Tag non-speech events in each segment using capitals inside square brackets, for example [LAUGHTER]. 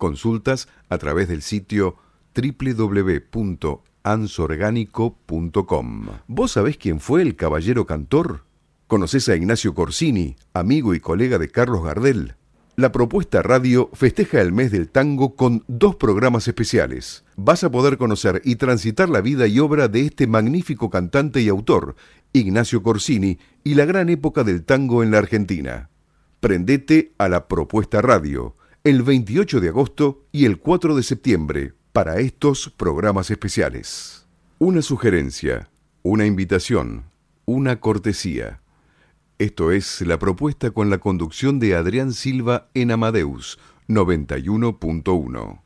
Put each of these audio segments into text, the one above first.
Consultas a través del sitio www.ansorgánico.com. ¿Vos sabés quién fue el caballero cantor? ¿Conoces a Ignacio Corsini, amigo y colega de Carlos Gardel? La propuesta radio festeja el mes del tango con dos programas especiales. Vas a poder conocer y transitar la vida y obra de este magnífico cantante y autor, Ignacio Corsini, y la gran época del tango en la Argentina. Prendete a la propuesta radio el 28 de agosto y el 4 de septiembre para estos programas especiales. Una sugerencia, una invitación, una cortesía. Esto es la propuesta con la conducción de Adrián Silva en Amadeus 91.1.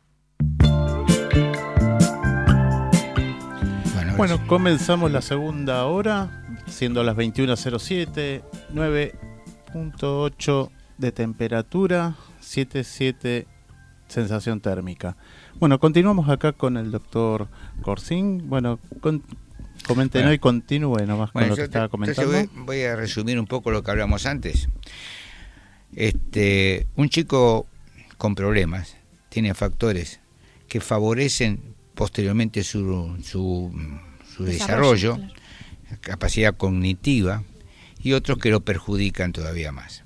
Bueno, comenzamos la segunda hora, siendo las 21.07, 9.8 de temperatura, 77 sensación térmica. Bueno, continuamos acá con el doctor Corsín. Bueno, con, comenten y continúe nomás con lo que estaba comentando. Voy, a resumir un poco lo que hablamos antes. Este, un chico con problemas tiene factores que favorecen posteriormente su, su, desarrollo, capacidad cognitiva, y otros que lo perjudican todavía más.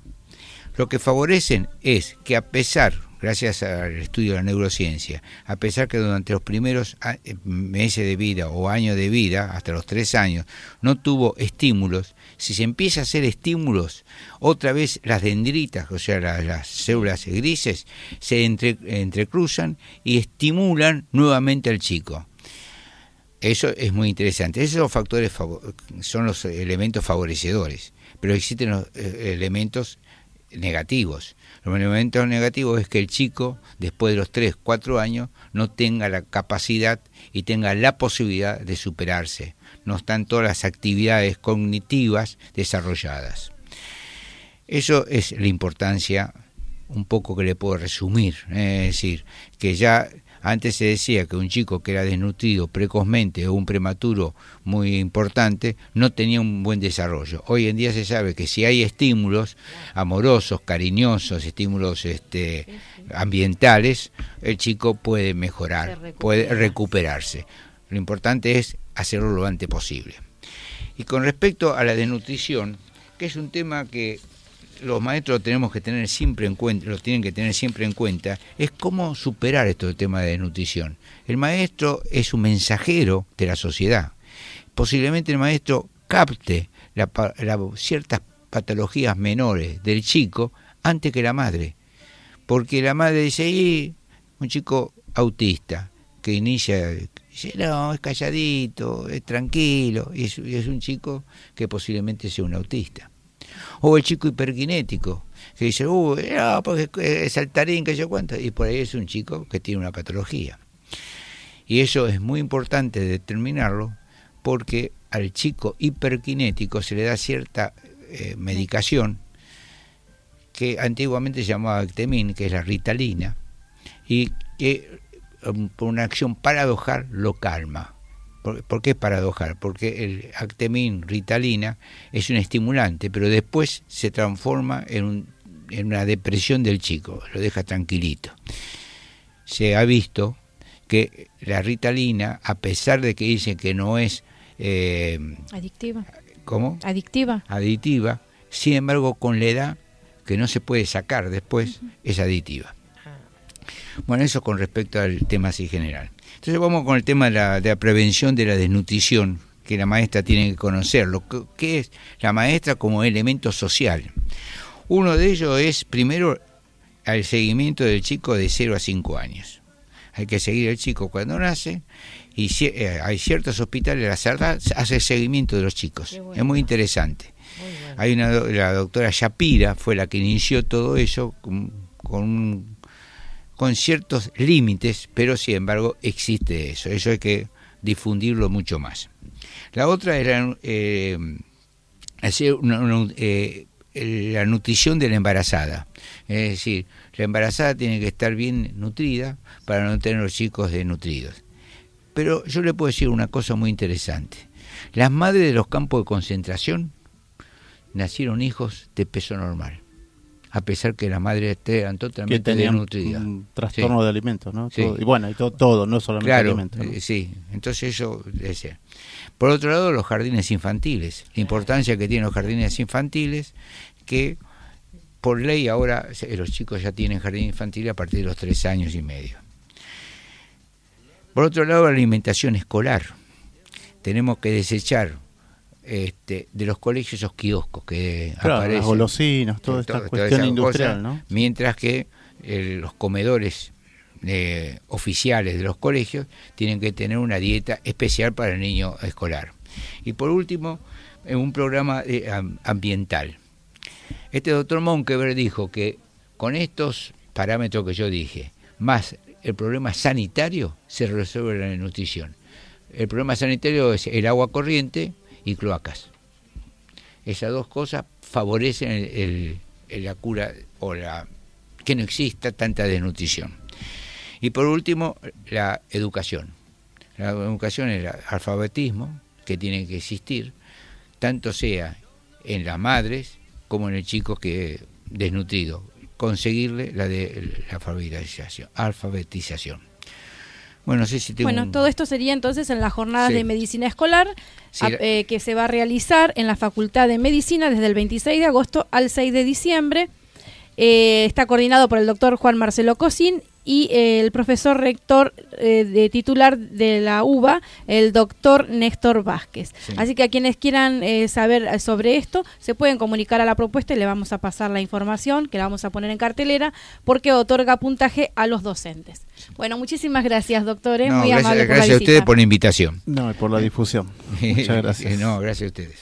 Lo que favorecen es que a pesar, gracias al estudio de la neurociencia, a pesar que durante los primeros eh, meses de vida o años de vida, hasta los tres años, no tuvo estímulos, si se empieza a hacer estímulos, otra vez las dendritas, o sea, las, células grises, se entrecruzan y estimulan nuevamente al chico. Eso es muy interesante. Esos factores son los elementos favorecedores, pero existen los eh, elementos negativos. Los elementos negativos es que el chico, después de los 3, 4 años, no tenga la capacidad y tenga la posibilidad de superarse. No están todas las actividades cognitivas desarrolladas. Eso es la importancia un poco que le puedo resumir. ¿eh? Es decir, que ya antes se decía que un chico que era desnutrido precozmente o un prematuro muy importante no tenía un buen desarrollo. Hoy en día se sabe que si hay estímulos amorosos, cariñosos, estímulos este, ambientales, el chico puede mejorar, puede recuperarse. Lo importante es hacerlo lo antes posible. Y con respecto a la desnutrición, que es un tema que los maestros tenemos que tener siempre en cuenta, lo tienen que tener siempre en cuenta, es cómo superar estos temas de nutrición. El maestro es un mensajero de la sociedad. Posiblemente el maestro capte ciertas patologías menores del chico antes que la madre. Porque la madre dice, un chico autista que inicia, dice, no, es calladito, es tranquilo, y es un chico que posiblemente sea un autista o el chico hiperkinético, que dice, uh, no, porque es saltarín, que yo cuento, y por ahí es un chico que tiene una patología. Y eso es muy importante determinarlo porque al chico hiperkinético se le da cierta eh, medicación que antiguamente se llamaba Actemin, que es la ritalina, y que um, por una acción paradojal lo calma. ¿Por, qué paradojal? Porque el actemín, ritalina, es un estimulante, pero después se transforma en, en una depresión del chico, lo deja tranquilito. Se ha visto que la ritalina, a pesar de que dicen que no es... Eh, adictiva. ¿Cómo? Adictiva. Adictiva. Sin embargo, con la edad, que no se puede sacar después, es aditiva. Bueno, eso con respecto al tema así general. Entonces vamos con el tema de la, de la prevención de la desnutrición, que la maestra tiene que conocer. Lo que, es la maestra como elemento social. Uno de ellos es, primero, el seguimiento del chico de 0 a 5 años. Hay que seguir al chico cuando nace y eh, hay ciertos hospitales, la CERDA hace el seguimiento de los chicos. Es muy interesante. Hay una, la doctora Shapira fue la que inició todo eso con, con con ciertos límites, pero sin embargo existe eso. Eso hay que difundirlo mucho más. La otra era eh, hacer eh, la nutrición de la embarazada. Es decir, la embarazada tiene que estar bien nutrida para no tener los chicos desnutridos. Pero yo le puedo decir una cosa muy interesante. Las madres de los campos de concentración nacieron hijos de peso normal a pesar que la madre eran totalmente desnutridas. Un trastorno de alimentos, ¿no? y bueno, y todo, no solamente alimentos. Eh, sí, entonces eso decía. Por otro lado, los jardines infantiles, la importancia que tienen los jardines infantiles, que por ley ahora los chicos ya tienen jardín infantil a partir de los tres años y medio. Por otro lado, la alimentación escolar. Tenemos que desechar este, de los colegios esos kioscos que aparecen. Las golosinas, toda esta cuestión industrial, ¿no? Mientras que eh, los comedores eh, oficiales de los colegios tienen que tener una dieta especial para el niño escolar. Y por último, un programa eh, ambiental. Este doctor Monkever dijo que con estos parámetros que yo dije, más el problema sanitario, se resuelve la nutrición. El problema sanitario es el agua corriente, y cloacas. Esas dos cosas favorecen el, la cura o la que no exista tanta desnutrición. Y por último, la educación. La educación es el alfabetismo que tiene que existir, tanto sea en las madres como en el chico que es desnutrido. Conseguirle la de la alfabetización. alfabetización. Bueno, si bueno todo esto sería entonces en las jornadas de medicina escolar eh, que se va a realizar en la Facultad de Medicina desde el 26 de agosto al 6 de diciembre. Eh, está coordinado por el doctor Juan Marcelo Cosín y eh, el profesor rector de titular de la UBA, el doctor Néstor Vázquez. Así que a quienes quieran saber sobre esto, se pueden comunicar a la propuesta y le vamos a pasar la información que la vamos a poner en cartelera porque otorga puntaje a los docentes. Bueno, muchísimas gracias, doctores. Muy gracias, amable gracias a ustedes por la invitación. No, por la difusión. [LAUGHS] Muchas gracias. no, gracias a ustedes.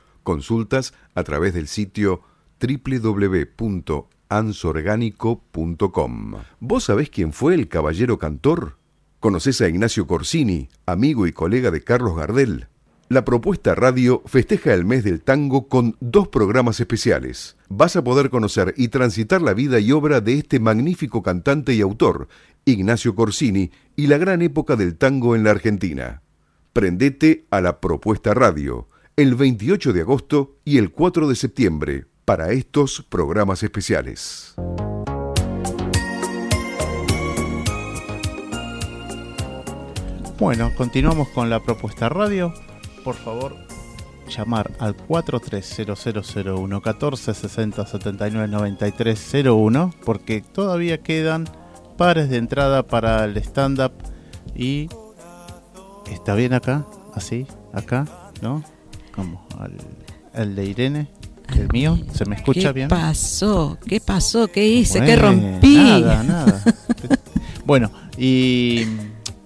Consultas a través del sitio www.ansorgánico.com. ¿Vos sabés quién fue el caballero cantor? ¿Conoces a Ignacio Corsini, amigo y colega de Carlos Gardel? La propuesta radio festeja el mes del tango con dos programas especiales. Vas a poder conocer y transitar la vida y obra de este magnífico cantante y autor, Ignacio Corsini, y la gran época del tango en la Argentina. Prendete a la propuesta radio el 28 de agosto y el 4 de septiembre para estos programas especiales. Bueno, continuamos con la propuesta radio por favor llamar al 430001 14 60 79 93 01 porque todavía quedan pares de entrada para el stand-up y está bien acá, así, acá, ¿no? Como el de Irene, el mío, ¿se me escucha bien? ¿Qué pasó? ¿Qué pasó? ¿Qué hice? ¿Qué rompí? Nada, nada. [LAUGHS] bueno, y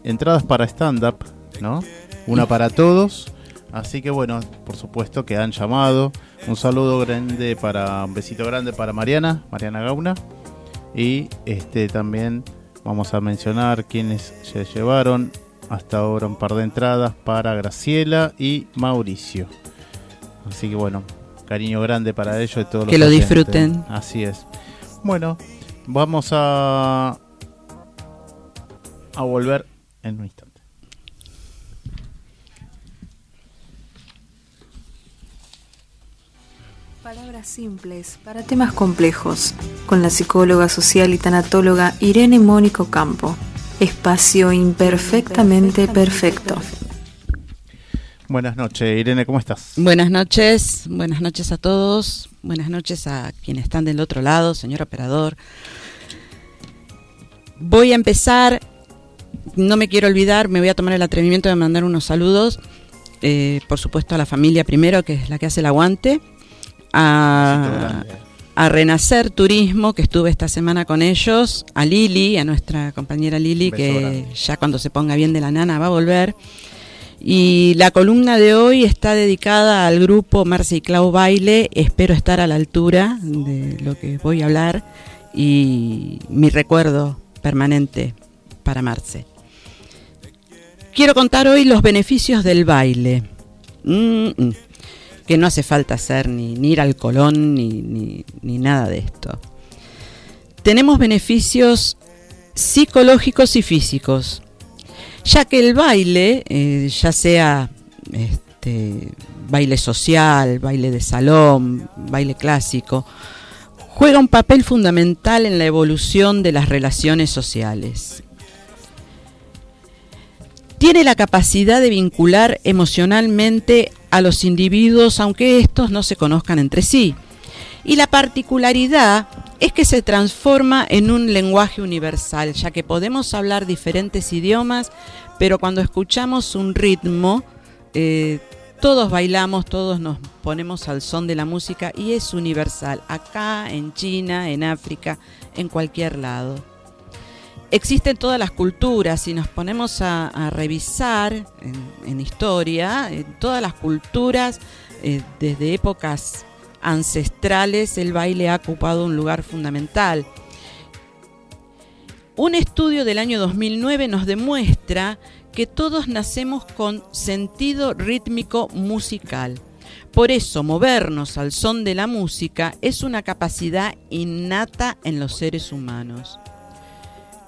entradas para stand-up, ¿no? Una para todos Así que bueno, por supuesto que han llamado. Un saludo grande para, un besito grande para Mariana, Mariana Gauna. Y este también vamos a mencionar quienes se llevaron hasta ahora un par de entradas para Graciela y Mauricio. Así que bueno, cariño grande para ellos y todos que lo disfruten. Así es. Bueno, vamos a a volver en un instante. Palabras simples para temas complejos, con la psicóloga social y tanatóloga Irene Mónico Campo. Espacio imperfectamente perfecto. Buenas noches, Irene, ¿cómo estás? Buenas noches, buenas noches a todos, buenas noches a quienes están del otro lado, señor operador. Voy a empezar, no me quiero olvidar, me voy a tomar el atrevimiento de mandar unos saludos, eh, por supuesto a la familia primero, que es la que hace el aguante, a, Renacer Turismo, que estuve esta semana con ellos, a Lili, a nuestra compañera Lili, que ya cuando se ponga bien de la nana va a volver. Y la columna de hoy está dedicada al grupo Marce y Clau Baile. Espero estar a la altura de lo que voy a hablar y mi recuerdo permanente para Marce. Quiero contar hoy los beneficios del baile. Mm, mm que no hace falta hacer ni, ir al colón ni, nada de esto. Tenemos beneficios psicológicos y físicos, ya que el baile, eh, ya sea este, baile social, baile de salón, baile clásico, juega un papel fundamental en la evolución de las relaciones sociales. Tiene la capacidad de vincular emocionalmente a los individuos aunque estos no se conozcan entre sí. Y la particularidad es que se transforma en un lenguaje universal, ya que podemos hablar diferentes idiomas, pero cuando escuchamos un ritmo, eh, todos bailamos, todos nos ponemos al son de la música y es universal, acá, en China, en África, en cualquier lado existen todas las culturas, si nos ponemos a, revisar en, historia, en todas las culturas, eh, desde épocas ancestrales, el baile ha ocupado un lugar fundamental. Un estudio del año 2009 nos demuestra que todos nacemos con sentido rítmico musical. Por eso, movernos al son de la música es una capacidad innata en los seres humanos.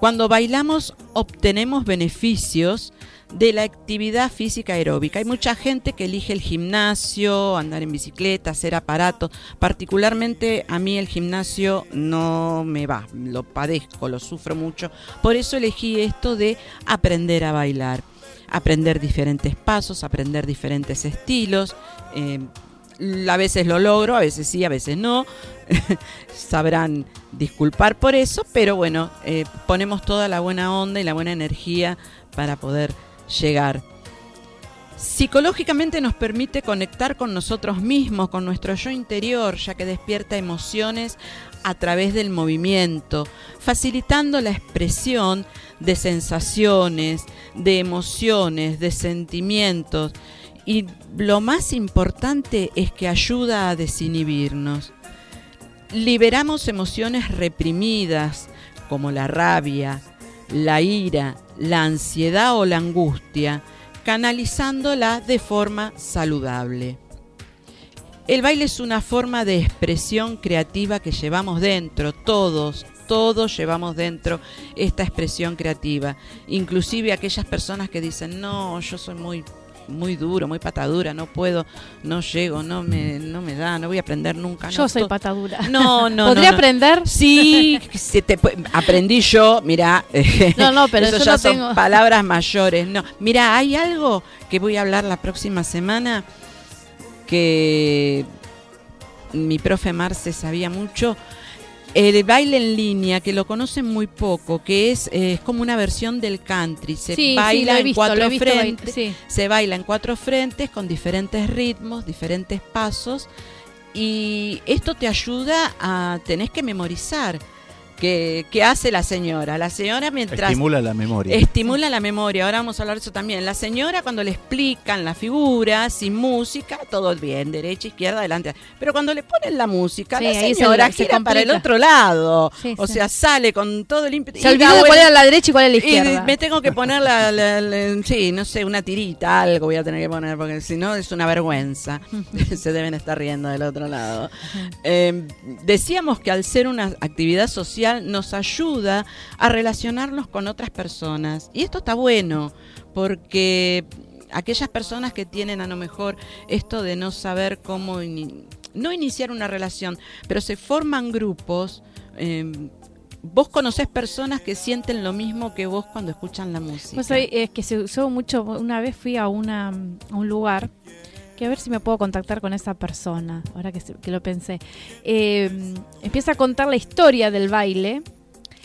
Cuando bailamos obtenemos beneficios de la actividad física aeróbica. Hay mucha gente que elige el gimnasio, andar en bicicleta, hacer aparatos. Particularmente a mí el gimnasio no me va, lo padezco, lo sufro mucho. Por eso elegí esto de aprender a bailar, aprender diferentes pasos, aprender diferentes estilos. Eh, a veces lo logro, a veces sí, a veces no. [LAUGHS] Sabrán disculpar por eso, pero bueno, eh, ponemos toda la buena onda y la buena energía para poder llegar. Psicológicamente nos permite conectar con nosotros mismos, con nuestro yo interior, ya que despierta emociones a través del movimiento, facilitando la expresión de sensaciones, de emociones, de sentimientos y lo más importante es que ayuda a desinhibirnos. Liberamos emociones reprimidas como la rabia, la ira, la ansiedad o la angustia, canalizándola de forma saludable. El baile es una forma de expresión creativa que llevamos dentro, todos, todos llevamos dentro esta expresión creativa, inclusive aquellas personas que dicen, no, yo soy muy muy duro, muy patadura, no puedo, no llego, no me, no me da, no voy a aprender nunca. Yo soy patadura. No, no. [LAUGHS] ¿Podría aprender? Sí, aprendí yo, mira. [LAUGHS] No, no, pero eso ya son palabras mayores. No, mira, hay algo que voy a hablar la próxima semana que mi profe Marce sabía mucho el baile en línea, que lo conocen muy poco, que es, eh, es como una versión del country. Se baila en cuatro frentes. Se baila en cuatro frentes con diferentes ritmos, diferentes pasos. Y esto te ayuda a tenés que memorizar que, hace la señora. La señora mientras... Estimula la memoria. Estimula la memoria. Ahora vamos a hablar de eso también. La señora cuando le explican la figura, sin música, todo bien, derecha, izquierda, adelante. Pero cuando le ponen la música, la señora gira para el otro lado. o sea, sale con todo el ímpetu. Se olvidó de cuál era la derecha y cuál era la izquierda. Y me tengo que poner la, sí, no sé, una tirita, algo voy a tener que poner, porque si no es una vergüenza. [LAUGHS] Se deben estar riendo del otro lado. Eh, decíamos que al ser una actividad social, nos ayuda a relacionarnos con otras personas. Y esto está bueno, porque aquellas personas que tienen a lo mejor esto de no saber cómo, no iniciar una relación, pero se forman grupos, em, vos conocés personas que sienten lo mismo que vos cuando escuchan la música. es que se usó mucho, una vez fui a, una, a un lugar que a ver si me puedo contactar con esa persona, ahora que, que lo pensé. Eh, empieza a contar la historia del baile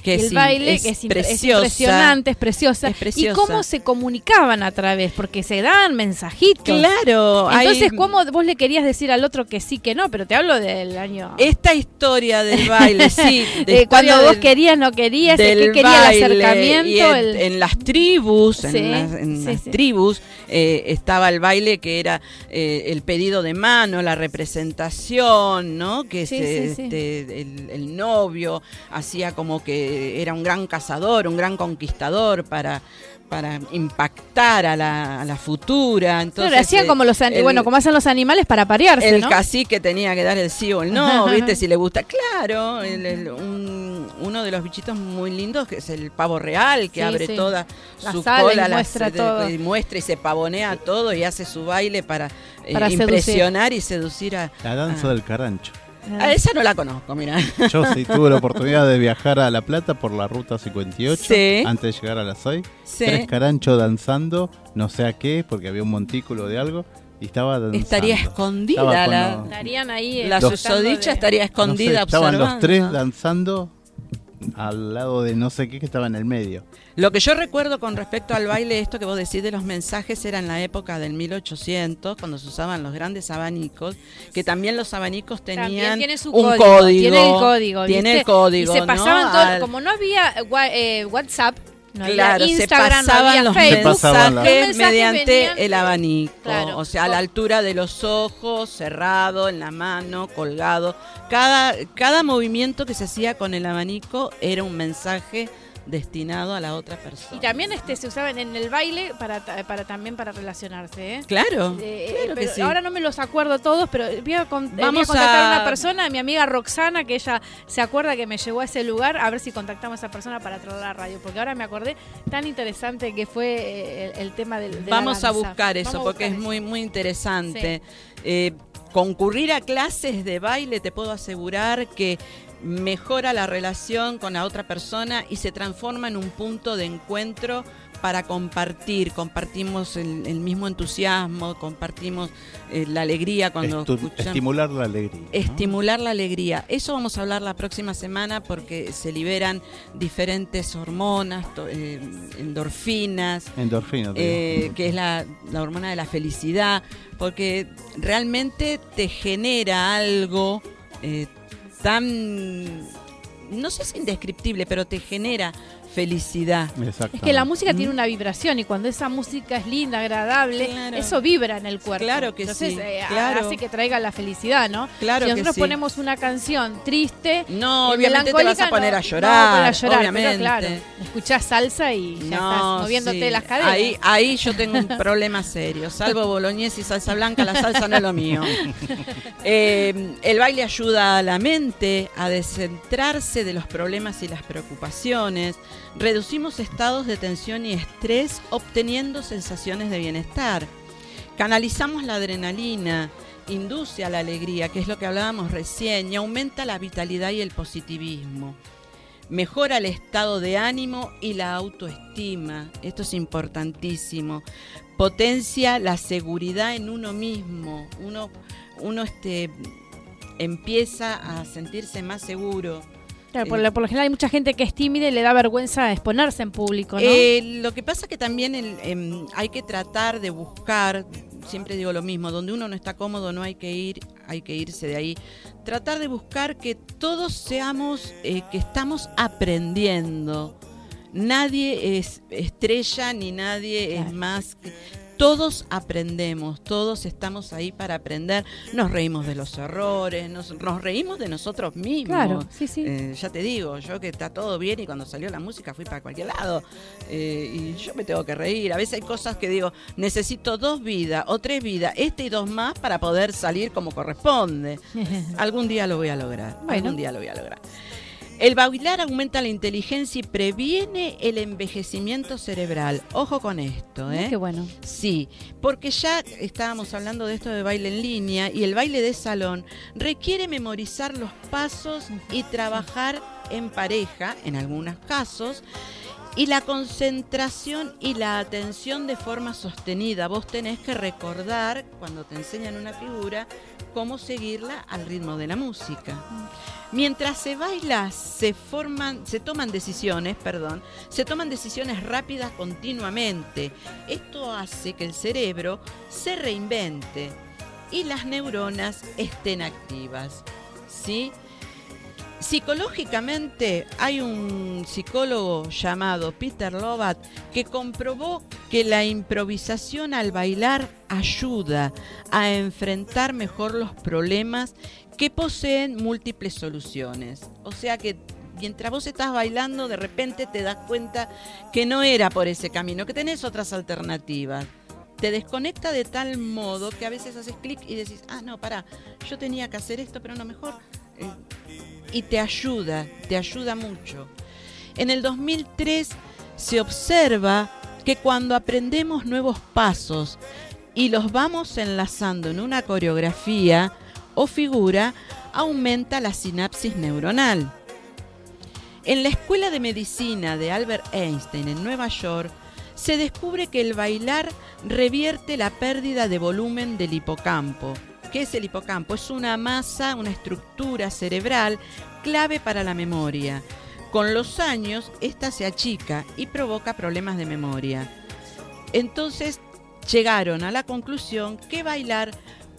que el baile es, es, impresionante, es preciosa. Y cómo se comunicaban a través, porque se dan mensajitos. Claro. Entonces, ¿cómo vos le querías decir al otro que sí, que no? Pero te hablo del año... Esta historia del baile, sí. [LAUGHS] De cuando vos querías, no querías, que quería el acercamiento. En, las tribus, en las, tribus, eh, estaba el baile que era eh, el pedido de mano, la representación, ¿no? Que este, el novio hacía como que era un gran cazador, un gran conquistador para para impactar a la, a la futura. Entonces, hacían como los bueno, como hacen los animales para parearse. El cacique tenía que dar el sí o el no, [LAUGHS] ¿viste? si le gusta. Claro, uno de los bichitos muy lindos que es el pavo real, que abre toda su cola, y muestra, todo. y muestra y se pavonea todo y hace su baile para, eh, impresionar y seducir a. La danza del carancho. A esa no la conozco, mira. Yo sí tuve la oportunidad de viajar a La Plata por la ruta 58 antes de llegar a la 6. Tres caranchos danzando, no sé a qué, porque había un montículo de algo. Y estaba danzando. Estaría escondida la. Estarían ahí. La susodicha estaría escondida Estaban los tres danzando al lado de no sé qué que estaba en el medio. Lo que yo recuerdo con respecto al baile, esto que vos decís de los mensajes, era en la época del 1800, cuando se usaban los grandes abanicos, que también los abanicos tenían un código, Tiene el código. Tiene el código. Y se pasaban todo, como no había eh, WhatsApp, no claro, Instagram, se pasaban los mensajes. mediante el abanico, o sea, a la altura de los ojos, cerrado, en la mano, colgado. Cada, cada movimiento que se hacía con el abanico era un mensaje destinado a la otra persona. Y también este se usaban en el baile para, para también para relacionarse, ¿eh? Claro, eh, eh, Ahora no me los acuerdo todos, pero voy a, Vamos a contactar a... una persona, mi amiga Roxana, que ella se acuerda que me llevó a ese lugar, a ver si contactamos a esa persona para traer la radio, porque ahora me acordé tan interesante que fue eh, el, tema del Vamos a buscar eso, porque es muy, muy interesante. concurrir a clases de baile, te puedo asegurar que mejora la relación con la otra persona y se transforma en un punto de encuentro para compartir, compartimos el, mismo entusiasmo, compartimos eh, la alegría cuando Estimular la alegría. Estimular la alegría. Eso vamos a hablar la próxima semana porque se liberan diferentes hormonas, eh, endorfinas. Endorfinas. Eh, que es la, la hormona de la felicidad, porque realmente te genera algo tan no sé si indescriptible, pero te genera felicidad. Es que la música tiene una vibración y cuando esa música es linda, agradable, eso vibra en el cuerpo. Claro que sí. Eh, hace que traiga la felicidad, ¿no? Claro si nosotros ponemos una canción triste, no, obviamente te vas a poner a llorar, a llorar obviamente. claro, escuchás salsa y ya estás moviéndote las caderas. Ahí, ahí yo tengo un [LAUGHS] problema serio. Salvo boloñés y salsa blanca, la salsa no es lo mío. [LAUGHS] Eh, el baile ayuda a la mente a descentrarse de los problemas y las preocupaciones Reducimos estados de tensión y estrés obteniendo sensaciones de bienestar. Canalizamos la adrenalina, induce a la alegría, que es lo que hablábamos recién, y aumenta la vitalidad y el positivismo. Mejora el estado de ánimo y la autoestima. Esto es importantísimo. Potencia la seguridad en uno mismo. Uno, uno este, empieza a sentirse más seguro por, lo, general hay mucha gente que es tímida y le da vergüenza exponerse en público, ¿no? Eh, lo que pasa que también em, hay que tratar de buscar, siempre digo lo mismo, donde uno no está cómodo no hay que ir, hay que irse de ahí. Tratar de buscar que todos seamos, eh, que estamos aprendiendo. Nadie es estrella ni nadie es más. Todos aprendemos, todos estamos ahí para aprender, nos reímos de los errores, nos, reímos de nosotros mismos. Claro, sí, sí. Eh, ya te digo, yo que está todo bien y cuando salió la música fui para cualquier lado eh, y yo me tengo que reír. A veces hay cosas que digo, necesito dos vidas o tres vidas, este y dos más para poder salir como corresponde. [LAUGHS] Algún día lo voy a lograr, algún día lo voy a lograr. El bailar aumenta la inteligencia y previene el envejecimiento cerebral. Ojo con esto, ¿eh? Qué bueno. Sí, porque ya estábamos hablando de esto de baile en línea y el baile de salón requiere memorizar los pasos y trabajar en pareja, en algunos casos, y la concentración y la atención de forma sostenida. Vos tenés que recordar, cuando te enseñan una figura, cómo seguirla al ritmo de la música. Mientras se baila, se forman, se toman decisiones, perdón, se toman decisiones rápidas continuamente. Esto hace que el cerebro se reinvente y las neuronas estén activas. ¿Sí? Psicológicamente hay un psicólogo llamado Peter Lovat que comprobó que la improvisación al bailar ayuda a enfrentar mejor los problemas que poseen múltiples soluciones. O sea que mientras vos estás bailando, de repente te das cuenta que no era por ese camino, que tenés otras alternativas. Te desconecta de tal modo que a veces haces clic y decís, ah, no, para, yo tenía que hacer esto, pero no mejor. Eh, y te ayuda, te ayuda mucho. En el 2003 se observa que cuando aprendemos nuevos pasos y los vamos enlazando en una coreografía, o figura aumenta la sinapsis neuronal. En la Escuela de Medicina de Albert Einstein en Nueva York, se descubre que el bailar revierte la pérdida de volumen del hipocampo. ¿Qué es el hipocampo? Es una masa, una estructura cerebral clave para la memoria. Con los años, esta se achica y provoca problemas de memoria. Entonces, llegaron a la conclusión que bailar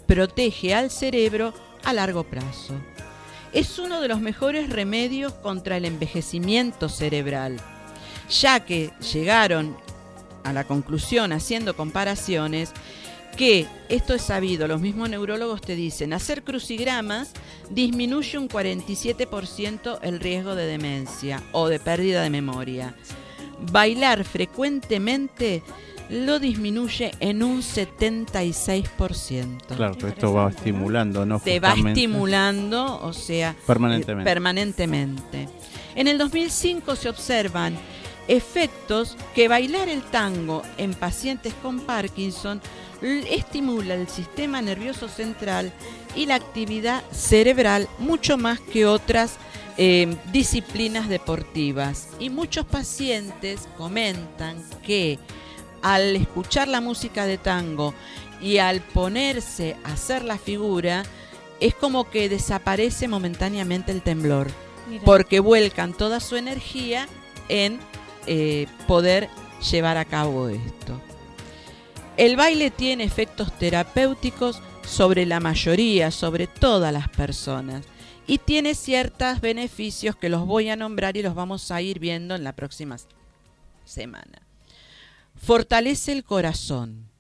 protege al cerebro a largo plazo. Es uno de los mejores remedios contra el envejecimiento cerebral, ya que llegaron a la conclusión haciendo comparaciones que, esto es sabido, los mismos neurólogos te dicen, hacer crucigramas disminuye un 47% el riesgo de demencia o de pérdida de memoria. Bailar frecuentemente lo disminuye en un 76%. Claro, esto va estimulando, ¿no? Se va estimulando, o sea, permanentemente. permanentemente. En el 2005 se observan efectos que bailar el tango en pacientes con Parkinson estimula el sistema nervioso central y la actividad cerebral mucho más que otras eh, disciplinas deportivas. Y muchos pacientes comentan que al escuchar la música de tango y al ponerse a hacer la figura, es como que desaparece momentáneamente el temblor, porque vuelcan toda su energía en eh, poder llevar a cabo esto. El baile tiene efectos terapéuticos sobre la mayoría, sobre todas las personas, y tiene ciertos beneficios que los voy a nombrar y los vamos a ir viendo en la próxima semana. Fortalece el corazón,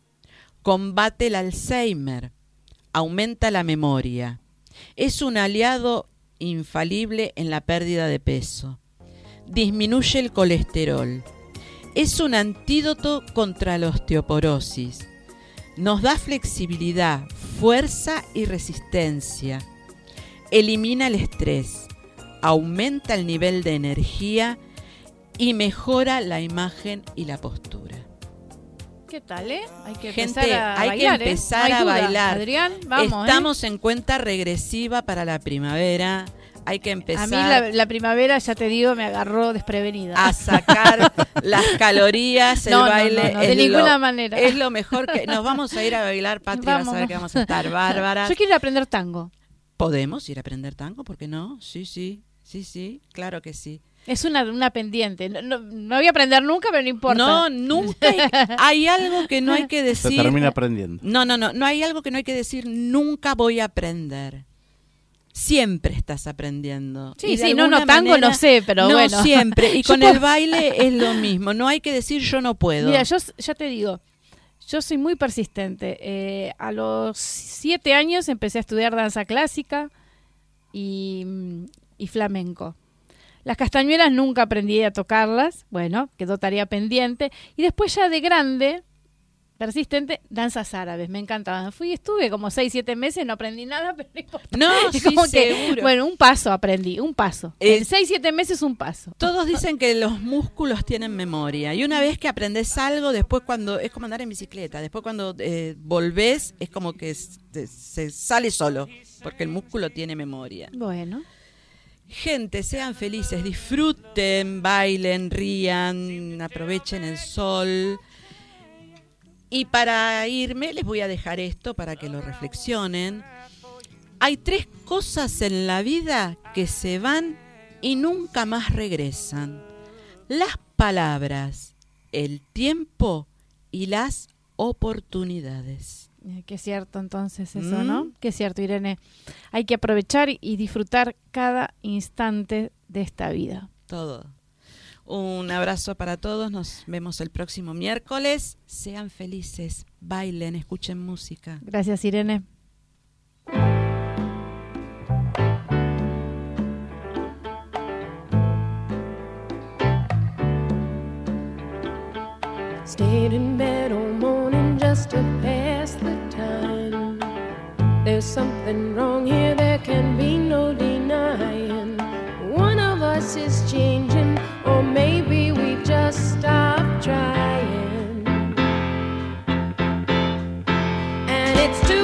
combate el Alzheimer, aumenta la memoria, es un aliado infalible en la pérdida de peso, disminuye el colesterol, es un antídoto contra la osteoporosis, nos da flexibilidad, fuerza y resistencia, elimina el estrés, aumenta el nivel de energía y mejora la imagen y la postura. ¿Qué tal, eh? Hay que empezar a hay bailar, que ¿eh? empezar a bailar. Adrián, vamos. ¿eh? Estamos en cuenta regresiva para la primavera. Hay que empezar. A mí la, primavera, ya te digo, me agarró desprevenida. A sacar [LAUGHS] las calorías, el baile. de ninguna manera. Es lo mejor que. Nos vamos a ir a bailar, Patria, vas a ver que vamos a estar [LAUGHS] bárbaras. Yo quiero ir a aprender tango. ¿Podemos ir a aprender tango? ¿Por qué no? Sí, sí, sí, sí, claro que sí. Es una, una pendiente. No, no, voy a aprender nunca, pero no importa. No, nunca. Hay, [LAUGHS] algo que no hay que decir. Se termina aprendiendo. No, no, no. No hay algo que no hay que decir. Nunca voy a aprender. Siempre estás aprendiendo. Sí, sí, no, no, tango no sé, pero no, bueno. siempre. Y [LAUGHS] con el baile es lo mismo. No hay que decir yo no puedo. Mira, yo ya te digo, yo soy muy persistente. Eh, a los siete años empecé a estudiar danza clásica y, y flamenco. Las castañuelas nunca aprendí a tocarlas, bueno, quedó tarea pendiente. Y después ya de grande, persistente, danzas árabes, me encantaban. Fui, estuve como seis, siete meses, no aprendí nada, [LAUGHS] pero no No, seguro. bueno, un paso aprendí, un paso. en seis, siete meses un paso. Todos dicen que los músculos tienen memoria. Y una vez que aprendes algo, después cuando, es como andar en bicicleta, después cuando eh, volvés, es como que se sale solo, porque el músculo tiene memoria. Bueno. Gente, sean felices, disfruten, bailen, rían, aprovechen el sol. Y para irme les voy a dejar esto para que lo reflexionen. Hay tres cosas en la vida que se van y nunca más regresan. Las palabras, el tiempo y las oportunidades. Eh, qué cierto entonces eso, ¿no? Mm. Qué cierto, Irene. Hay que aprovechar y disfrutar cada instante de esta vida. Todo. Un abrazo para todos, nos vemos el próximo miércoles. Sean felices, bailen, escuchen música. Gracias, Irene. just to pass the time. There's something wrong here, there can be no denying. One of us is changing, it's too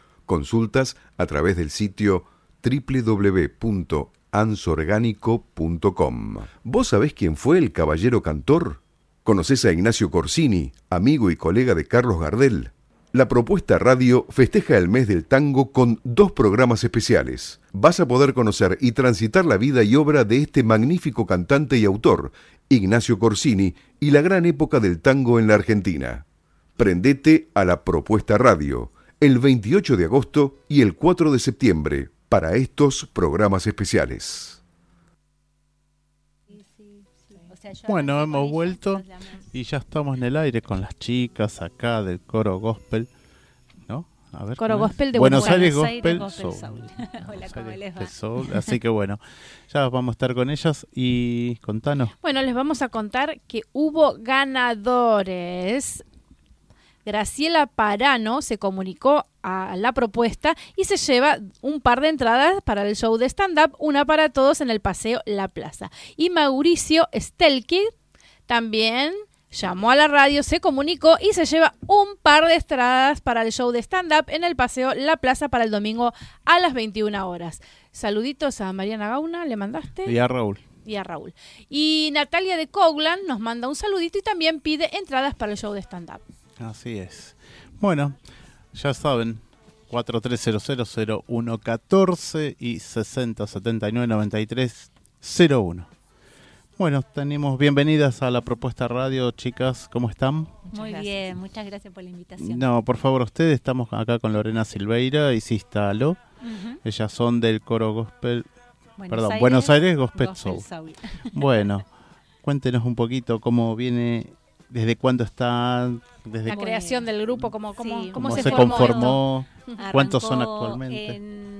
Consultas a través del sitio www.ansorgánico.com. ¿Vos sabés quién fue el caballero cantor? ¿Conoces a Ignacio Corsini, amigo y colega de Carlos Gardel? La propuesta radio festeja el mes del tango con dos programas especiales. Vas a poder conocer y transitar la vida y obra de este magnífico cantante y autor, Ignacio Corsini, y la gran época del tango en la Argentina. Prendete a la propuesta radio el 28 de agosto y el 4 de septiembre para estos programas especiales. Bueno, hemos vuelto y ya estamos en el aire con las chicas acá del coro gospel, ¿no? A ver, coro gospel de Buenos, Aires, Gospel, [LAUGHS] Hola, ¿cómo les va? Así que bueno, ya vamos a estar con ellas y contanos. Bueno, les vamos a contar que hubo ganadores Graciela Parano se comunicó a la propuesta y se lleva un par de entradas para el show de stand-up, una para todos en el Paseo La Plaza. Y Mauricio Stelki también llamó a la radio, se comunicó y se lleva un par de entradas para el show de stand-up en el Paseo La Plaza para el domingo a las 21 horas. Saluditos a Mariana Gauna, ¿le mandaste? Y a Raúl. Y a Raúl. Y Natalia de Coglan nos manda un saludito y también pide entradas para el show de stand-up. Así es. Bueno, ya saben, 43000114 y 60799301. Bueno, tenemos bienvenidas a la propuesta radio, chicas, ¿cómo están? Muy bien, muchas gracias por la invitación. No, por favor, ustedes, estamos acá con Lorena Silveira y Sistalo. Ellas son del coro gospel, perdón, Buenos Aires Gospel, Soul. Bueno, cuéntenos un poquito cómo viene desde cuándo está desde la creación del grupo cómo cómo, se, conformó cuántos son actualmente. en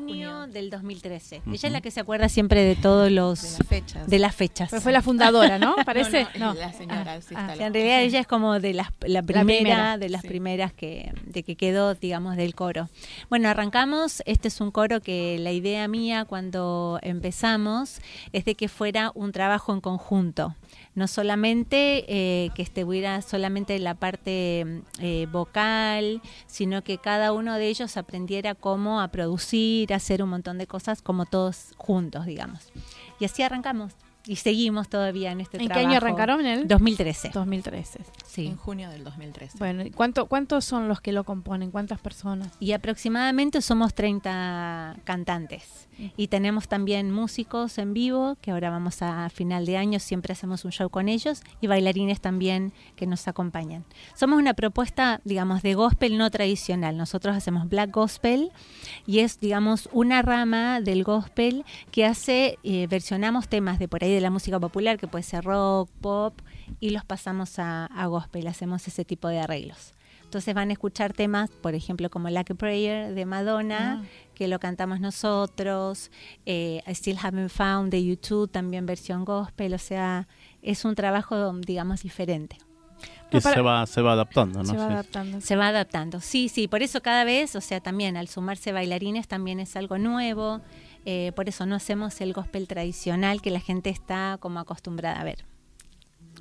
junio, del 2013 ella es la que se acuerda siempre de todos los de las fechas. de las fechas. Fue la fundadora no [LAUGHS] parece no, la señora ah, ah. en realidad ella es como de las la primera, de las primeras que de que quedó digamos del coro. Bueno arrancamos. Este es un coro que la idea mía cuando empezamos es de que fuera un trabajo en conjunto. No solamente eh, que estuviera solamente la parte eh, vocal, sino que cada uno de ellos aprendiera cómo a producir, a hacer un montón de cosas como todos juntos, digamos. Y así arrancamos y seguimos todavía en este trabajo. ¿En qué año arrancaron? En el 2013. 2013. Sí. En junio del 2013. Bueno, ¿cuánto, ¿cuántos son los que lo componen? ¿Cuántas personas? Y aproximadamente somos 30 cantantes. Y tenemos también músicos en vivo, que ahora vamos a, final de año, siempre hacemos un show con ellos, y bailarines también que nos acompañan. Somos una propuesta, digamos, de gospel no tradicional. Nosotros hacemos black gospel y es, digamos, una rama del gospel que hace, eh, versionamos temas de por ahí de la música popular, que puede ser rock, pop, y los pasamos a, a gospel, hacemos ese tipo de arreglos. Entonces van a escuchar temas, por ejemplo, como Like a Prayer de Madonna, ah. Que lo cantamos nosotros, eh, I Still Haven't Found de YouTube, también versión gospel, o sea, es un trabajo, digamos, diferente. Y se va, se va adaptando, ¿no? Se va adaptando. Se va adaptando, sí, sí, por eso cada vez, o sea, también al sumarse bailarines también es algo nuevo. Eh, por eso no hacemos el gospel tradicional que la gente está como acostumbrada a ver.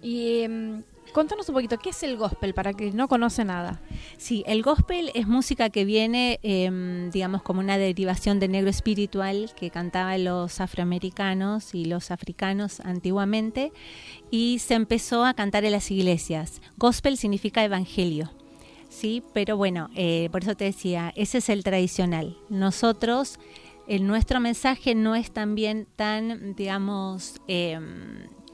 Y em, Contanos un poquito, ¿qué es el gospel para quien no conoce nada? Sí, el gospel es música que viene, em, digamos, como una derivación de negro espiritual que cantaban los afroamericanos y los africanos antiguamente y se empezó a cantar en las iglesias. Gospel significa evangelio. Sí, pero bueno, eh, por eso te decía, ese es el tradicional. Nosotros, el nuestro mensaje no es también tan, digamos, eh,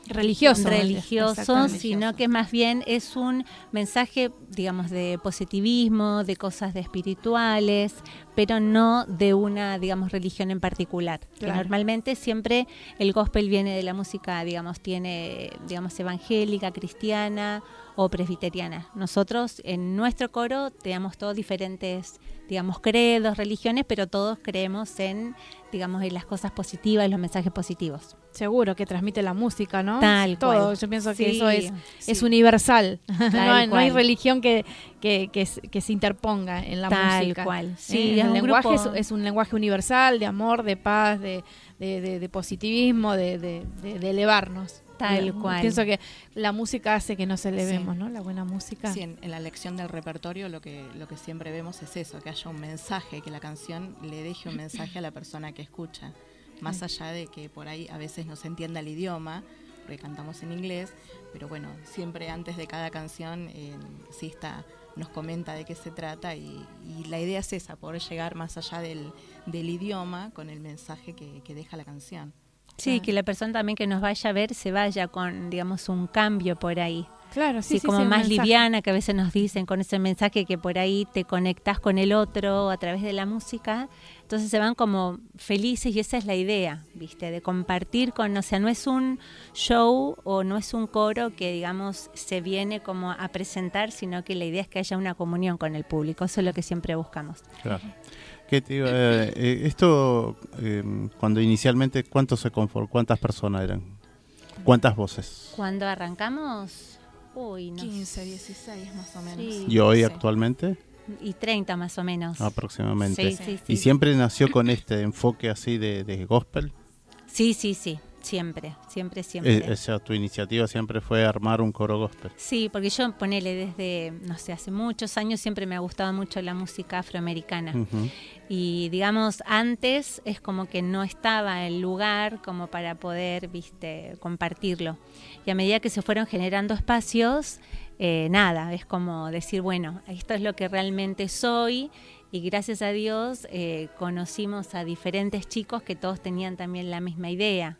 religioso, religioso sino que más bien es un mensaje, digamos, de positivismo, de cosas de espirituales, pero no de una, digamos, religión en particular. normalmente siempre el gospel viene de la música, digamos, tiene, digamos, evangélica, cristiana o presbiteriana. Nosotros en nuestro coro tenemos todos diferentes, digamos, credos, religiones, pero todos creemos en, digamos, en las cosas positivas, los mensajes positivos. Seguro que transmite la música, ¿no? Tal Todo. Yo pienso que eso es, es universal. [LAUGHS] no, hay, religión que, que, que, se interponga en la Tal música. cual. Sí, el lenguaje es, un lenguaje universal de amor, de paz, de, de, positivismo, de, elevarnos. Tal cual. Pienso que la música hace que nos elevemos, ¿no? La buena música. Sí, en, la lección del repertorio lo que, lo que siempre vemos es eso, que haya un mensaje, que la canción le deje un mensaje a la persona que escucha más allá de que por ahí a veces no se entienda el idioma, porque cantamos en inglés, pero bueno, siempre antes de cada canción eh, Sista nos comenta de qué se trata y, la idea es esa, poder llegar más allá del, del idioma con el mensaje que, que deja la canción. Sí, que la persona también que nos vaya a ver se vaya con, digamos, un cambio por ahí. Claro, sí, sí, como más liviana que a veces nos dicen con ese mensaje que por ahí te conectas con el otro a través de la música. Entonces se van como felices y esa es la idea, ¿viste? De compartir con, o sea, no es un show o no es un coro que digamos se viene como a presentar, sino que la idea es que haya una comunión con el público. Eso es lo que siempre buscamos. Claro. ¿Qué eh, esto, em, cuando inicialmente, ¿cuántos se conformó? ¿Cuántas personas eran? ¿Cuántas voces? Cuando arrancamos, Uy, no 15, 16 más o menos. ¿Y hoy actualmente? Y 30 más o menos. Aproximadamente. Sí, sí, ¿Y siempre nació con este enfoque así de, de gospel? Sí, sí, sí. Siempre, siempre, siempre. Eh, o sea, tu iniciativa siempre fue armar un coro gospel. Sí, porque yo ponele desde, no sé, hace muchos años siempre me ha gustado mucho la música afroamericana. Y digamos, antes es como que no estaba el lugar como para poder, viste, compartirlo. Y a medida que se fueron generando espacios, eh, nada, es como decir, bueno, esto es lo que realmente soy y gracias a Dios eh, conocimos a diferentes chicos que todos tenían también la misma idea,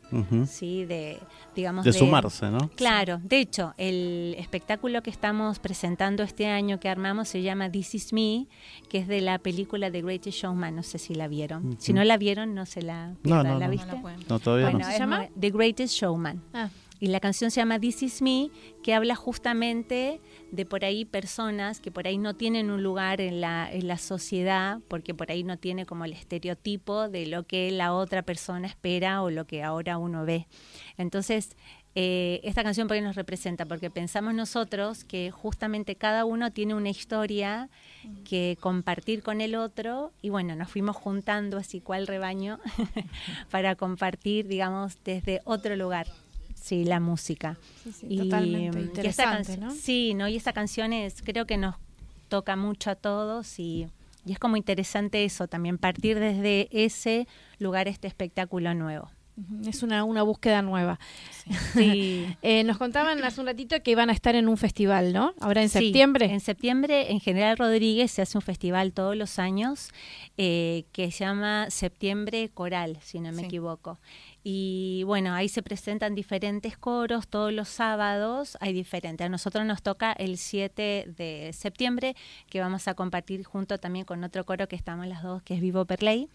¿sí? De, digamos... De, sumarse, ¿no? Claro, de hecho, el espectáculo que estamos presentando este año que armamos se llama This Is Me, que es de la película The Greatest Showman, no sé si la vieron. Si no la vieron, no se la... No, no, ¿La viste? No, todavía no. ¿Se llama? The Greatest Showman. Ah. Y la canción se llama This Is Me, que habla justamente de por ahí personas que por ahí no tienen un lugar en la, en la sociedad, porque por ahí no tiene como el estereotipo de lo que la otra persona espera o lo que ahora uno ve. Entonces, eh, esta canción por ahí nos representa, porque pensamos nosotros que justamente cada uno tiene una historia que compartir con el otro y bueno, nos fuimos juntando así cual rebaño [LAUGHS] para compartir, digamos, desde otro lugar sí, la música. y, totalmente interesante, ¿no? Sí, ¿no? Y esta canción es, creo que nos toca mucho a todos y, es como interesante eso, también partir desde ese lugar, este espectáculo nuevo. Es una, una búsqueda nueva. Sí. [LAUGHS] eh, nos contaban hace un ratito que iban a estar en un festival, ¿no? Ahora en septiembre. En septiembre, en General Rodríguez, se hace un festival todos los años eh, que se llama Septiembre Coral, si no me equivoco. Y bueno, ahí se presentan diferentes coros, todos los sábados hay diferentes. A nosotros nos toca el 7 de septiembre, que vamos a compartir junto también con otro coro que estamos las dos, que es Vivo Perley,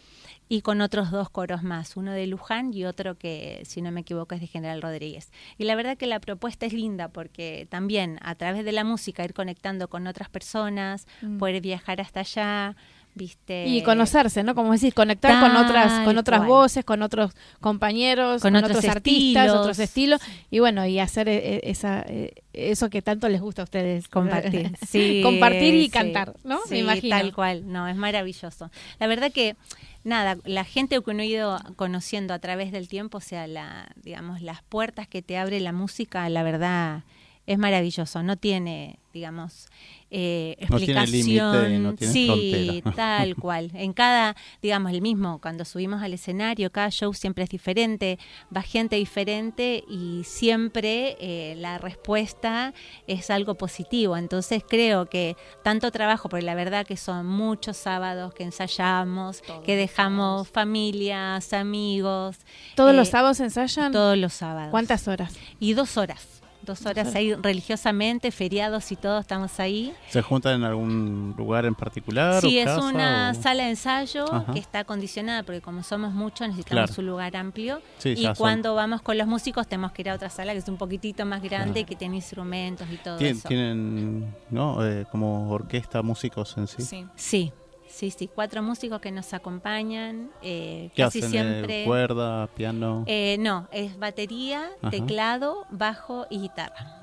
y con otros dos coros más, uno de Luján y otro que, si no me equivoco, es de General Rodríguez. Y la verdad que la propuesta es linda porque también a través de la música ir conectando con otras personas, mm. poder viajar hasta allá, y conocerse, ¿no? Como decir, conectar con otras con otras voces, con otros compañeros, con, otros, artistas, otros estilos y bueno, y hacer e, e, esa e, eso que tanto les gusta a ustedes compartir. [LAUGHS] sí, compartir y cantar, ¿no? Me imagino. tal cual. No, es maravilloso. La verdad que nada, la gente que uno ha ido conociendo a través del tiempo, o sea, la, digamos, las puertas que te abre la música, la verdad es maravilloso, no tiene, digamos, eh, explicación. No tiene sí, [LAUGHS] tal cual. En cada, digamos, el mismo, cuando subimos al escenario, cada show siempre es diferente, va gente diferente y siempre eh, la respuesta es algo positivo. Entonces creo que tanto trabajo, porque la verdad que son muchos sábados que ensayamos, que dejamos familias, amigos. ¿Todos los eh, sábados ensayan? Todos los sábados. ¿Cuántas horas? Y dos horas dos horas ahí religiosamente, feriados y todo, estamos ahí. ¿Se juntan en algún lugar en particular? Sí, es una sala de ensayo que está acondicionada porque como somos muchos necesitamos un lugar amplio. y cuando vamos con los músicos tenemos que ir a otra sala que es un poquitito más grande, que tiene instrumentos y todo eso. ¿Tienen ¿no? Eh, como orquesta, músicos en sí? Sí. sí. Sí, sí, cuatro músicos que nos acompañan. Eh, ¿Qué casi hacen, siempre. ¿Cuerda, piano? Eh, no, es batería, teclado, bajo y guitarra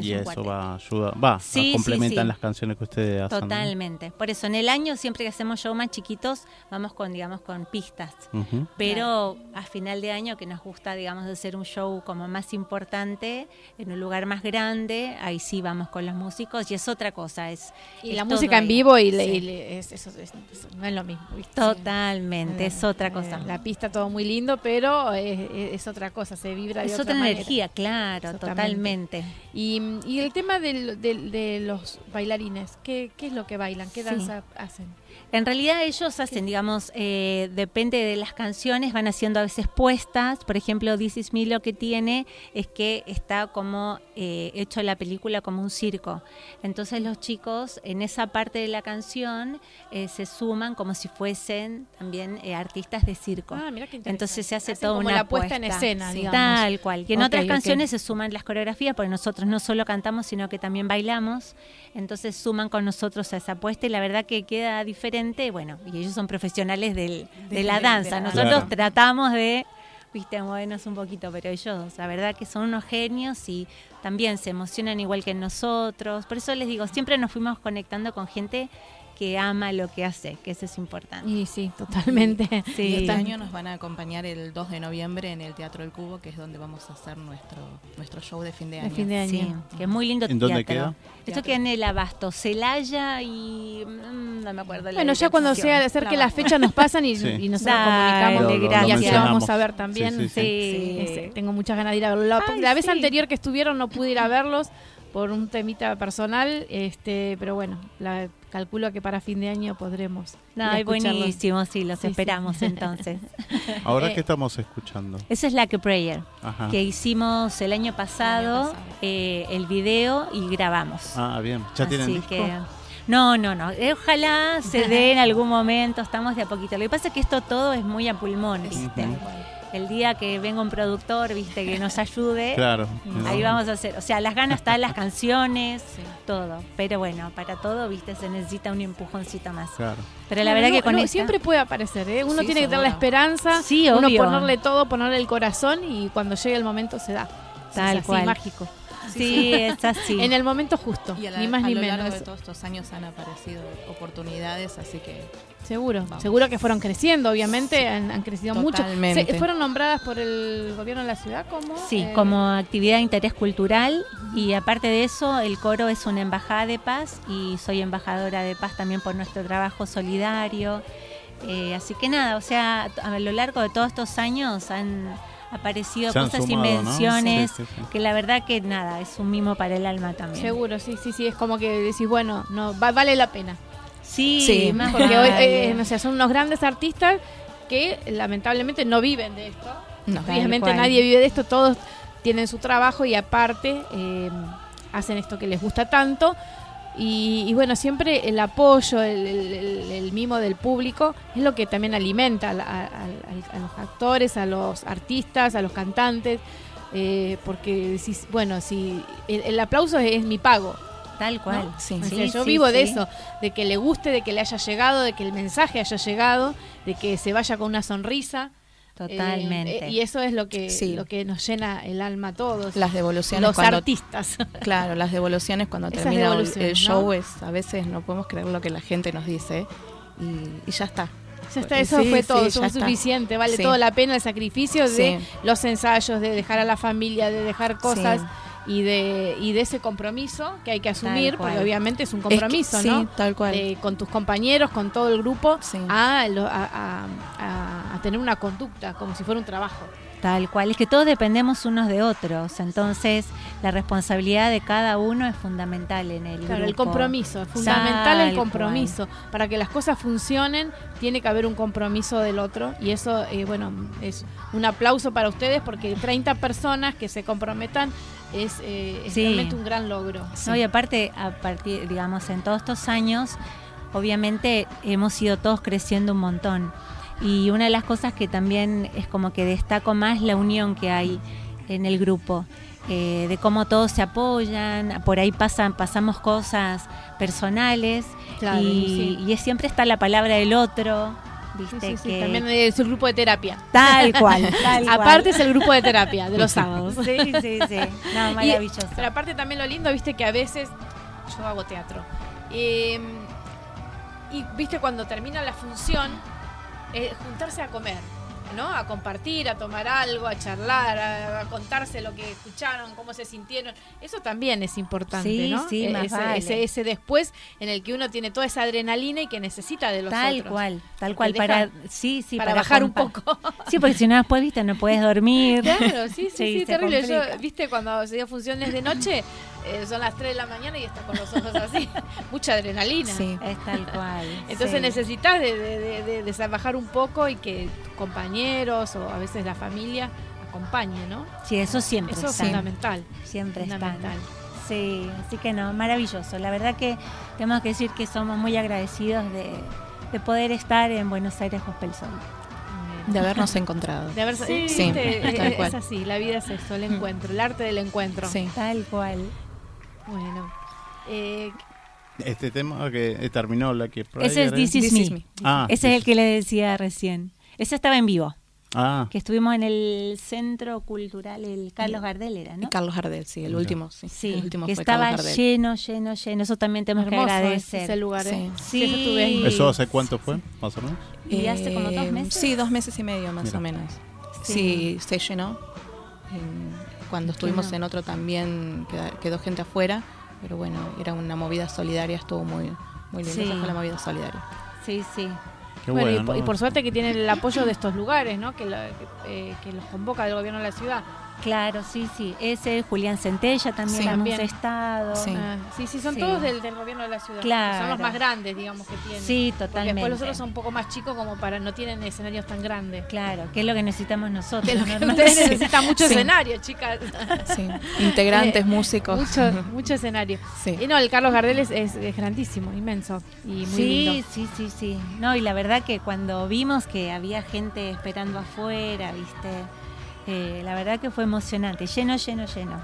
y eso va ayuda, va, complementan las canciones que ustedes hacen. Totalmente. Por eso en el año siempre que hacemos shows más chiquitos vamos con digamos con pistas, pero a final de año que nos gusta digamos hacer un show como más importante en un lugar más grande, ahí sí vamos con los músicos y es otra cosa, es y la música en vivo y, eso, no es lo mismo. Totalmente, es otra cosa. La pista todo muy lindo, pero es, otra cosa, se vibra de es otra, energía, claro, totalmente. Y y, el tema de los bailarines, ¿qué, ¿qué, es lo que bailan? ¿Qué danza hacen? En realidad ellos hacen, digamos, eh, depende de las canciones, van haciendo a veces puestas. Por ejemplo, This Is Me lo que tiene es que está como eh, hecho la película como un circo. Entonces los chicos en esa parte de la canción eh, se suman como si fuesen también artistas de circo. Ah, mira qué Entonces se hace toda una la puesta, en escena, digamos. Tal cual. Y en otras canciones se suman las coreografías, porque nosotros no solo cantamos, sino que también bailamos. Entonces suman con nosotros a esa puesta y la verdad que queda diferente bueno, y ellos son profesionales de, la danza. Nosotros tratamos de, viste, movernos un poquito, pero ellos, la verdad que son unos genios y también se emocionan igual que nosotros. Por eso les digo, siempre nos fuimos conectando con gente que ama lo que hace, que eso es importante. Y sí, totalmente. [LAUGHS] Sí. este año nos van a acompañar el 2 de noviembre en el Teatro del Cubo, que es donde vamos a hacer nuestro nuestro show de fin de año. fin de año. Sí, que es muy lindo ¿En dónde queda? Esto queda en el Abasto, Celaya y mm, no me acuerdo. bueno, ya cuando sea de hacer que las fechas nos pasan y, [LAUGHS] nos comunicamos. y así vamos a ver también. Sí, tengo muchas ganas de ir a verlo. La, vez anterior que estuvieron no pude ir a verlos por un temita personal, este, pero bueno, la, calculo que para fin de año podremos. No, buenísimo, sí, los esperamos [LAUGHS] entonces. Ahora, ¿qué estamos escuchando? Esa es la que Prayer, que hicimos el año pasado, eh, el, video y grabamos. Ah, bien. ¿Ya tienen disco? no, no, no. Eh, ojalá se dé en [LAUGHS] algún momento, estamos de a poquito. Lo que pasa es que esto todo es muy a pulmón, ¿viste? El día que venga un productor, viste, que nos ayude, claro, ahí vamos a hacer, o sea, las ganas están, las [LAUGHS] canciones, todo, pero bueno, para todo, viste, se necesita un empujoncito más. Claro. Pero la verdad que con siempre puede aparecer, ¿eh? uno tiene que tener la esperanza, sí, uno ponerle todo, ponerle el corazón y cuando llegue el momento se da. Tal cual. mágico. [LAUGHS] Sí, es así. en el momento justo, ni más ni menos. A lo largo de todos estos años han aparecido oportunidades, así que Seguro, seguro que fueron creciendo, obviamente, han, crecido mucho. ¿Fueron nombradas por el gobierno de la ciudad como? Sí, eh, como actividad de interés cultural y aparte de eso, el coro es una embajada de paz y soy embajadora de paz también por nuestro trabajo solidario. Eh, así que nada, o sea, a lo largo de todos estos años han aparecido cosas, invenciones, que la verdad que nada, es un mimo para el alma también. Seguro, sí, sí, sí, es como que decís, bueno, no vale la pena. Sí, más porque hoy, eh, no sé, son unos grandes artistas que lamentablemente no viven de esto. Obviamente nadie vive de esto, todos tienen su trabajo y aparte eh, hacen esto que les gusta tanto. Y, bueno, siempre el apoyo, el, mimo del público es lo que también alimenta a, los actores, a los artistas, a los cantantes, eh, porque si, bueno, si el, aplauso es mi pago, Tal cual. Sí, yo vivo de eso, de que le guste, de que le haya llegado, de que el mensaje haya llegado, de que se vaya con una sonrisa. Totalmente. Eh, y eso es lo que lo que nos llena el alma a todos. Las devoluciones. Los artistas. [LAUGHS] Claro, las devoluciones cuando termina el, show es a veces no podemos creer lo que la gente nos dice y, ya está. Ya está, eso fue todo, es suficiente, vale toda la pena el sacrificio de los ensayos, de dejar a la familia, de dejar cosas y de, y de ese compromiso que hay que asumir, porque obviamente es un compromiso, ¿no? tal cual. con tus compañeros, con todo el grupo, a, a, tener una conducta, como si fuera un trabajo. Tal cual, es que todos dependemos unos de otros, entonces la responsabilidad de cada uno es fundamental en el Claro, el compromiso, es fundamental el compromiso. Para que las cosas funcionen, tiene que haber un compromiso del otro y eso, eh, bueno, es un aplauso para ustedes porque 30 personas que se comprometan es, eh, realmente un gran logro. No, y aparte, a partir, digamos, en todos estos años, obviamente hemos ido todos creciendo un montón y una de las cosas que también es como que destaco más la unión que hay en el grupo. Eh, de cómo todos se apoyan, por ahí pasan, pasamos cosas personales y, y, siempre está la palabra del otro. ¿Viste? que... También es el grupo de terapia. Tal [LAUGHS] cual. aparte es el grupo de terapia de los sábados. Sí, sí, sí. [LAUGHS] No, maravilloso. pero aparte también lo lindo, viste, que a veces yo hago teatro. Em, y viste, cuando termina la función, eh, juntarse a comer, ¿no? A compartir, a tomar algo, a charlar, a, contarse lo que escucharon, cómo se sintieron. Eso también es importante, sí, ¿no? Sí, e, ese, ese, después en el que uno tiene toda esa adrenalina y que necesita de los tal otros. cual, tal cual para sí, sí, para, bajar un poco. Sí, porque si no después viste no puedes dormir. Claro, sí, sí, [LAUGHS] sí, terrible. Yo, viste cuando se dio funciones de noche eh, son las 3 de la mañana y está con los ojos así. [LAUGHS] Mucha adrenalina. Sí, es tal cual. Entonces necesitas de, de, de, bajar un poco y que tus compañeros o a veces la familia acompañe, ¿no? Sí, eso siempre Eso es fundamental. Siempre fundamental. Sí, así que no, maravilloso. La verdad que tenemos que decir que somos muy agradecidos de, poder estar en Buenos Aires Gospel Sol. De habernos [LAUGHS] encontrado. De haber, sí, sí, es, así, la vida es eso, el encuentro, el arte del encuentro. Sí. Tal cual. Bueno. Eh, este tema que terminó la que Ese es This, is, me. Ah, Ese es el que le decía recién. Ese estaba en vivo. Ah. Que estuvimos en el centro cultural, el Carlos Gardel era, ¿no? Carlos Gardel, sí, el último. Sí, el último que estaba lleno, lleno, lleno. Eso también tenemos que agradecer. Ese lugar, ¿eh? Sí. sí. ¿Eso hace cuánto fue, más o menos? ¿Y hace como dos meses? Sí, dos meses y medio más o menos. Sí, se llenó. Cuando estuvimos en otro también quedó gente afuera pero bueno, era una movida solidaria, estuvo muy, muy lindo. Esa fue la movida solidaria. Sí, sí. bueno, y, por suerte que tienen el apoyo de estos lugares, ¿no? Que, eh, que los convoca el gobierno de la ciudad. Claro, sí, sí. Ese, Julián Centella también sí, hemos estado. Sí. Ah, sí, sí, son todos del, gobierno de la ciudad. Claro. Son los más grandes, digamos, que tienen. Sí, totalmente. después los otros son un poco más chicos como para, no tienen escenarios tan grandes. Claro, que es lo que necesitamos nosotros. Que [LAUGHS] ustedes necesitan mucho escenario, chicas. Sí, integrantes, [LAUGHS] eh, músicos. Mucho, mucho escenario. Sí. Y no, el Carlos Gardel es, es, grandísimo, inmenso y muy sí, Sí, sí, sí. No, y la verdad que cuando vimos que había gente esperando afuera, viste eh, la verdad que fue emocionante, lleno, lleno, lleno.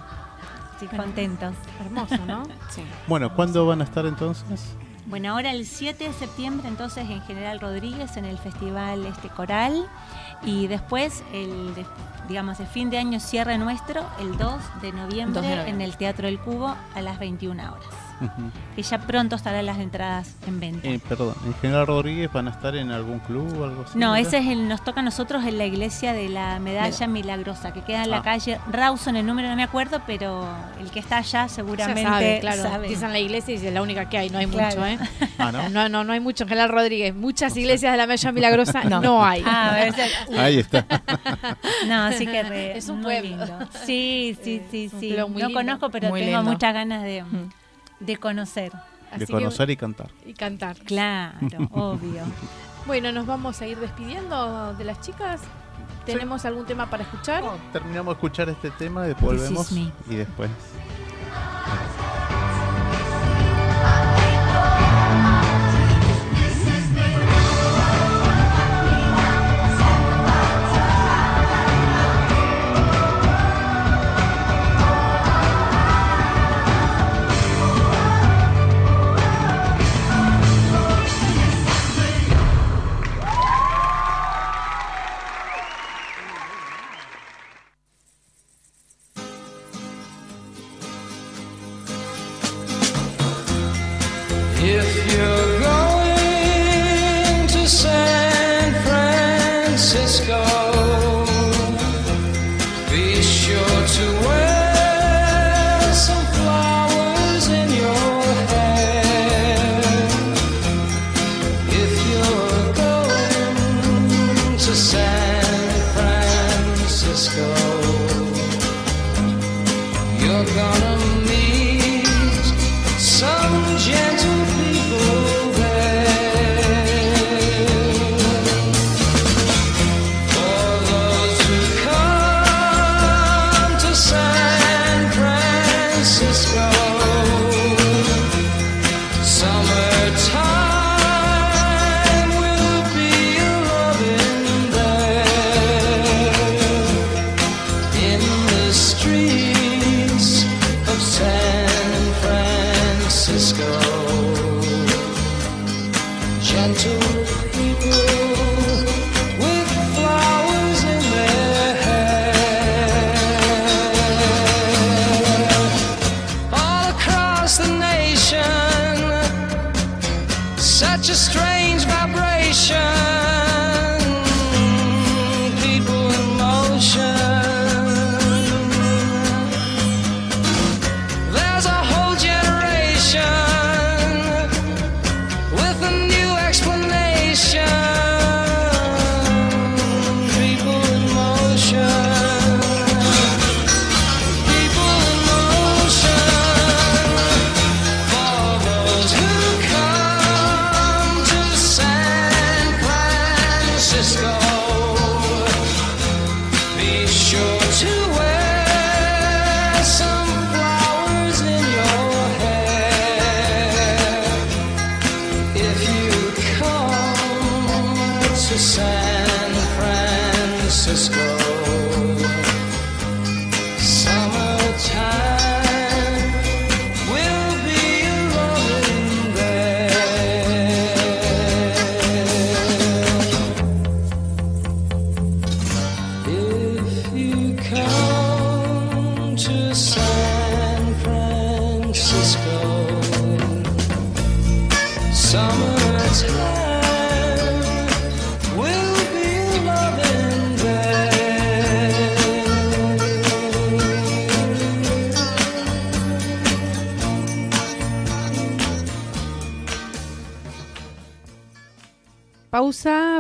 Sí, contentos. Hermoso, ¿no? [LAUGHS] sí. Bueno, ¿cuándo van a estar entonces? Bueno, ahora el 7 de septiembre entonces en General Rodríguez en el Festival este Coral y después el digamos el fin de año cierre nuestro el 2 de noviembre, en el Teatro del Cubo a las 21 horas que ya pronto estarán las entradas en venta. Eh, perdón, ¿en General Rodríguez van a estar en algún club o algo así? No, ese es el, nos toca a nosotros en la iglesia de la Medalla Milagrosa, que queda en la ah. calle Rawson, el número no me acuerdo, pero el que está allá seguramente sabe, claro. Dicen la iglesia y es la única que hay, no hay mucho, ¿eh? [LAUGHS] Ah, ¿no? ¿no? No, hay mucho en General Rodríguez. Muchas iglesias de la Medalla Milagrosa [LAUGHS] no, hay. Ah, [LAUGHS] Ahí está. no, así que es un pueblo. Sí, sí, sí, sí. No conozco, pero tengo muchas ganas de de conocer. de conocer y cantar. Y cantar. Claro, [LAUGHS] obvio. Bueno, nos vamos a ir despidiendo de las chicas. ¿Tenemos algún tema para escuchar? terminamos de escuchar este tema, después volvemos y después.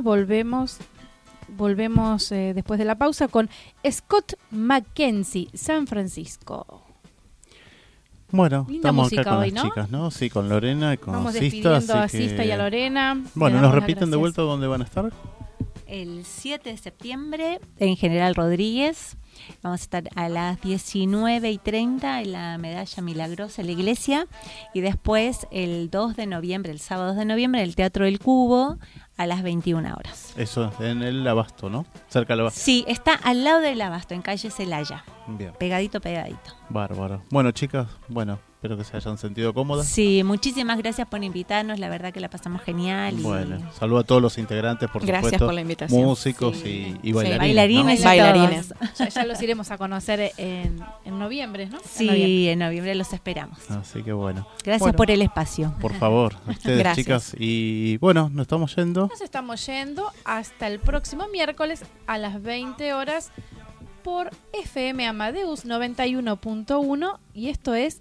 Volvemos volvemos eh, después de la pausa con Scott Mackenzie, San Francisco. Bueno, estamos acá con las chicas, ¿no? Sí, con Lorena y con Vamos Sista, a Sista y a Lorena. Bueno, ¿nos repiten de vuelta dónde van a estar? El 7 de septiembre en General Rodríguez. Vamos a estar a las 19 y 30 en la Medalla Milagrosa en la iglesia. Y después el 2 de noviembre, el sábado 2 de noviembre, en el Teatro del Cubo a las 21 horas. Eso, en el Abasto, ¿no? Cerca del Abasto. Sí, está al lado del Abasto, en calle Celaya. Bien. Pegadito, pegadito. Bárbaro. Bueno, chicas, bueno, Espero que se hayan sentido cómodas. Sí, muchísimas gracias por invitarnos. La verdad que la pasamos genial. Bueno, saludo a todos los integrantes, por gracias por la invitación. Músicos y, y, bailarines. bailarines, y bailarines. Ya, los iremos a conocer en, noviembre, ¿no? Sí, en noviembre. los esperamos. Así que bueno. Gracias por el espacio. Por favor, ustedes, chicas. Y bueno, nos estamos yendo. Nos estamos yendo hasta el próximo miércoles a las 20 horas por FM Amadeus 91.1 y esto es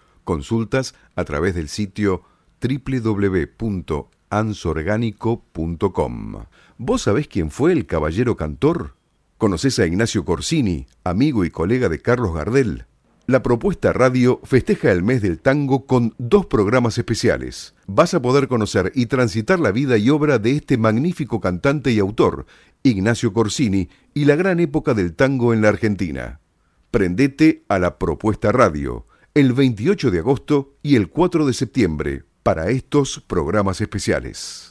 Consultas a través del sitio www.ansorgánico.com. ¿Vos sabés quién fue el caballero cantor? ¿Conoces a Ignacio Corsini, amigo y colega de Carlos Gardel? La propuesta radio festeja el mes del tango con dos programas especiales. Vas a poder conocer y transitar la vida y obra de este magnífico cantante y autor, Ignacio Corsini, y la gran época del tango en la Argentina. Prendete a la propuesta radio el 28 de agosto y el 4 de septiembre para estos programas especiales.